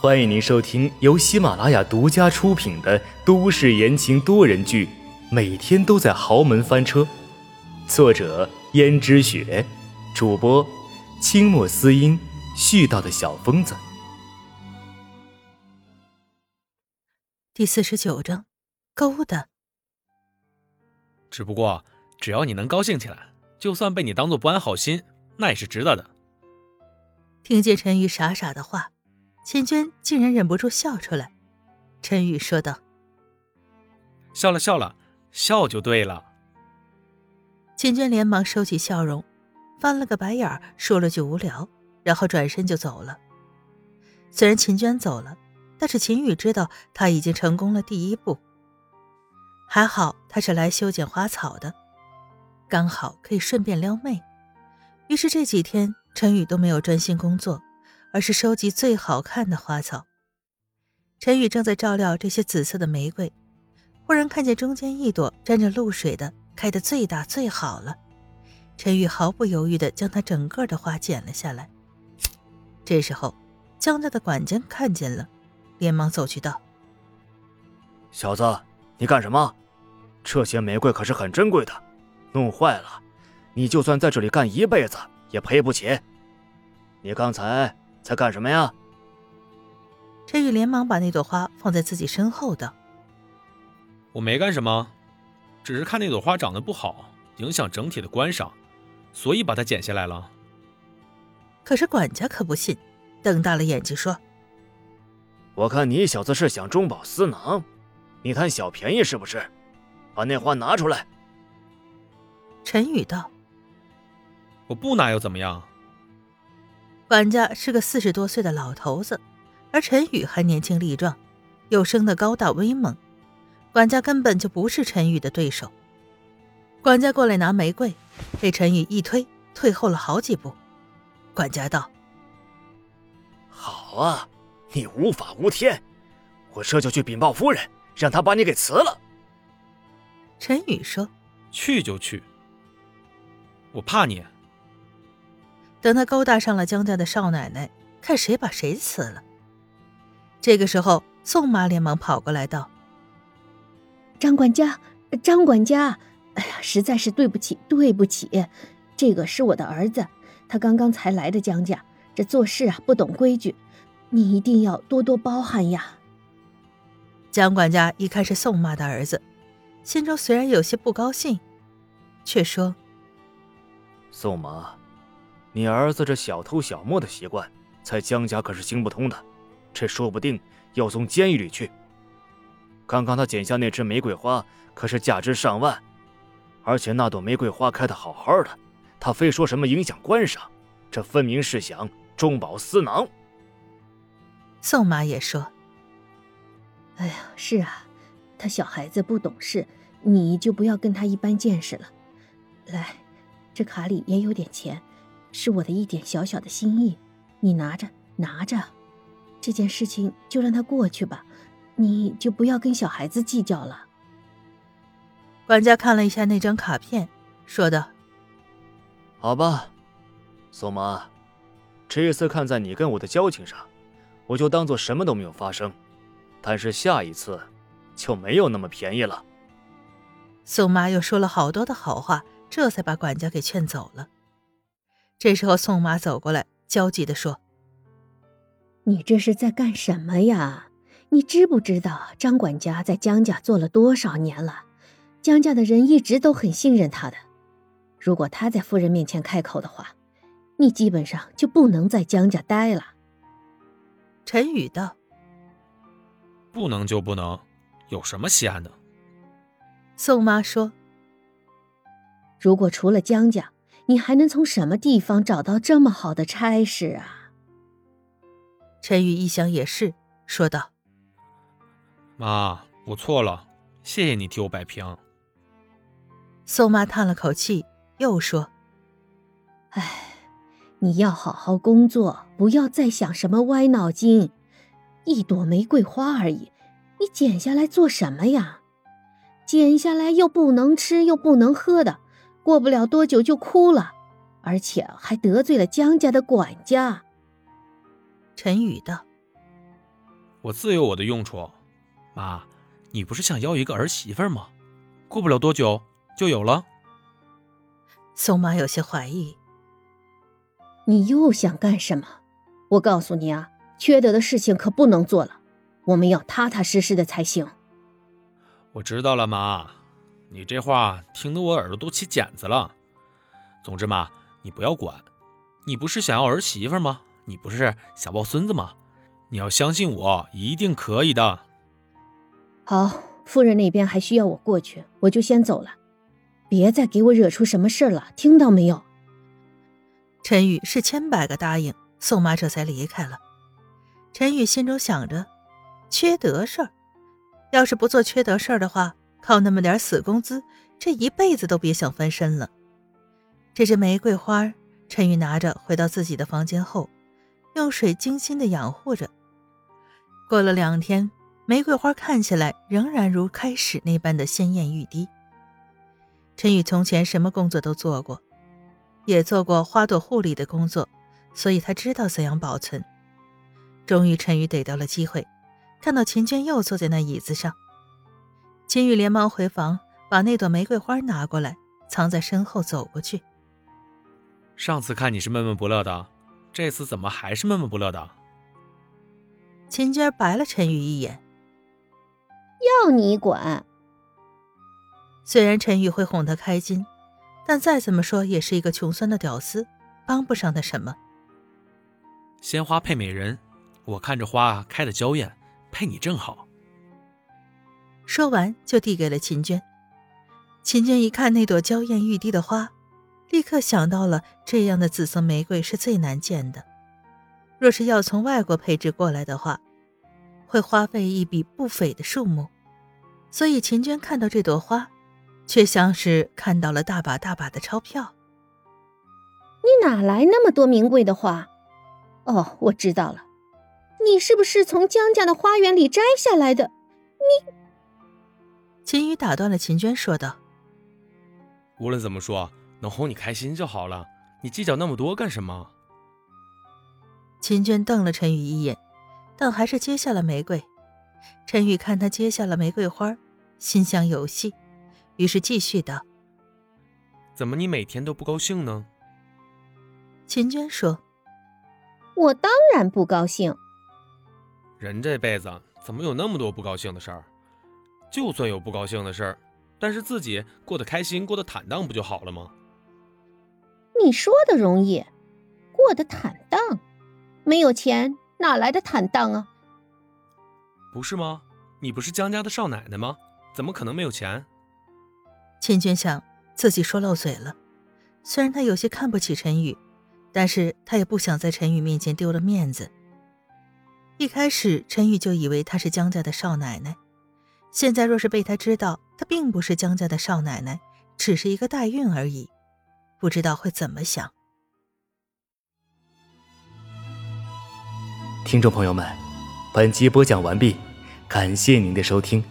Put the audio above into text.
欢迎您收听由喜马拉雅独家出品的都市言情多人剧《每天都在豪门翻车》，作者：胭脂雪，主播：清墨思音，絮叨的小疯子。第四十九章，勾搭。只不过，只要你能高兴起来，就算被你当做不安好心，那也是值得的。听见陈宇傻傻的话。秦娟竟然忍不住笑出来，陈宇说道：“笑了笑了，笑就对了。”秦娟连忙收起笑容，翻了个白眼儿，说了句无聊，然后转身就走了。虽然秦娟走了，但是秦宇知道他已经成功了第一步。还好他是来修剪花草的，刚好可以顺便撩妹。于是这几天陈宇都没有专心工作。而是收集最好看的花草。陈宇正在照料这些紫色的玫瑰，忽然看见中间一朵沾着露水的，开得最大最好了。陈宇毫不犹豫地将它整个的花剪了下来。这时候，江家的管家看见了，连忙走去道：“小子，你干什么？这些玫瑰可是很珍贵的，弄坏了，你就算在这里干一辈子也赔不起。你刚才……”在干什么呀？陈宇连忙把那朵花放在自己身后，道：“我没干什么，只是看那朵花长得不好，影响整体的观赏，所以把它剪下来了。”可是管家可不信，瞪大了眼睛说：“我看你小子是想中饱私囊，你贪小便宜是不是？把那花拿出来。”陈宇道：“我不拿又怎么样？”管家是个四十多岁的老头子，而陈宇还年轻力壮，又生得高大威猛，管家根本就不是陈宇的对手。管家过来拿玫瑰，被陈宇一推，退后了好几步。管家道：“好啊，你无法无天，我这就去禀报夫人，让她把你给辞了。”陈宇说：“去就去，我怕你。”等他勾搭上了江家的少奶奶，看谁把谁辞了。这个时候，宋妈连忙跑过来道：“张管家，张管家，哎呀，实在是对不起，对不起，这个是我的儿子，他刚刚才来的江家，这做事啊不懂规矩，你一定要多多包涵呀。”江管家一看是宋妈的儿子，心中虽然有些不高兴，却说：“宋妈。”你儿子这小偷小摸的习惯，在江家可是行不通的，这说不定要送监狱里去。刚刚他剪下那只玫瑰花，可是价值上万，而且那朵玫瑰花开的好好的，他非说什么影响观赏，这分明是想中饱私囊。宋妈也说：“哎呀，是啊，他小孩子不懂事，你就不要跟他一般见识了。来，这卡里也有点钱。”是我的一点小小的心意，你拿着拿着，这件事情就让它过去吧，你就不要跟小孩子计较了。管家看了一下那张卡片，说道：“好吧，宋妈，这一次看在你跟我的交情上，我就当做什么都没有发生。但是下一次就没有那么便宜了。”宋妈又说了好多的好话，这才把管家给劝走了。这时候，宋妈走过来，焦急地说：“你这是在干什么呀？你知不知道张管家在江家做了多少年了？江家的人一直都很信任他的。如果他在夫人面前开口的话，你基本上就不能在江家待了。”陈宇道：“不能就不能，有什么稀罕的？”宋妈说：“如果除了江家……”你还能从什么地方找到这么好的差事啊？陈宇一想也是，说道：“妈，我错了，谢谢你替我摆平。”宋妈叹了口气，又说：“哎，你要好好工作，不要再想什么歪脑筋。一朵玫瑰花而已，你剪下来做什么呀？剪下来又不能吃，又不能喝的。”过不了多久就哭了，而且还得罪了江家的管家。陈宇道：“我自有我的用处。妈，你不是想要一个儿媳妇吗？过不了多久就有了。宋妈有些怀疑。你又想干什么？我告诉你啊，缺德的事情可不能做了，我们要踏踏实实的才行。我知道了，妈，你这话听得我耳朵都起茧子了。总之嘛，你不要管。你不是想要儿媳妇吗？你不是想抱孙子吗？你要相信我，一定可以的。好，夫人那边还需要我过去，我就先走了。别再给我惹出什么事了，听到没有？陈宇是千百个答应，宋妈这才离开了。陈宇心中想着，缺德事儿，要是不做缺德事儿的话，靠那么点死工资，这一辈子都别想翻身了。这支玫瑰花。陈宇拿着回到自己的房间后，用水精心的养护着。过了两天，玫瑰花看起来仍然如开始那般的鲜艳欲滴。陈宇从前什么工作都做过，也做过花朵护理的工作，所以他知道怎样保存。终于，陈宇逮到了机会，看到秦娟又坐在那椅子上，秦宇连忙回房，把那朵玫瑰花拿过来，藏在身后，走过去。上次看你是闷闷不乐的，这次怎么还是闷闷不乐的？秦娟白了陈宇一眼，要你管。虽然陈宇会哄她开心，但再怎么说也是一个穷酸的屌丝，帮不上他什么。鲜花配美人，我看这花开的娇艳，配你正好。说完就递给了秦娟。秦娟一看那朵娇艳欲滴的花。立刻想到了，这样的紫色玫瑰是最难见的。若是要从外国配置过来的话，会花费一笔不菲的数目。所以秦娟看到这朵花，却像是看到了大把大把的钞票。你哪来那么多名贵的花？哦，我知道了，你是不是从江家的花园里摘下来的？你……秦宇打断了秦娟，说道：“无论怎么说。”能哄你开心就好了，你计较那么多干什么？秦娟瞪了陈宇一眼，但还是接下了玫瑰。陈宇看他接下了玫瑰花，心想有戏，于是继续道：“怎么你每天都不高兴呢？”秦娟说：“我当然不高兴。人这辈子怎么有那么多不高兴的事儿？就算有不高兴的事儿，但是自己过得开心、过得坦荡，不就好了吗？”你说的容易，过得坦荡，没有钱哪来的坦荡啊？不是吗？你不是江家的少奶奶吗？怎么可能没有钱？秦娟想自己说漏嘴了，虽然她有些看不起陈宇，但是她也不想在陈宇面前丢了面子。一开始陈宇就以为她是江家的少奶奶，现在若是被他知道他并不是江家的少奶奶，只是一个代孕而已。不知道会怎么想。听众朋友们，本集播讲完毕，感谢您的收听。